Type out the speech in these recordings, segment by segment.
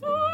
So.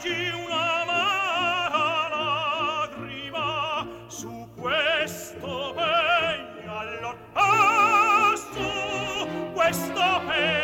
piangi una lagrima su questo pegno allor ah, su questo pegno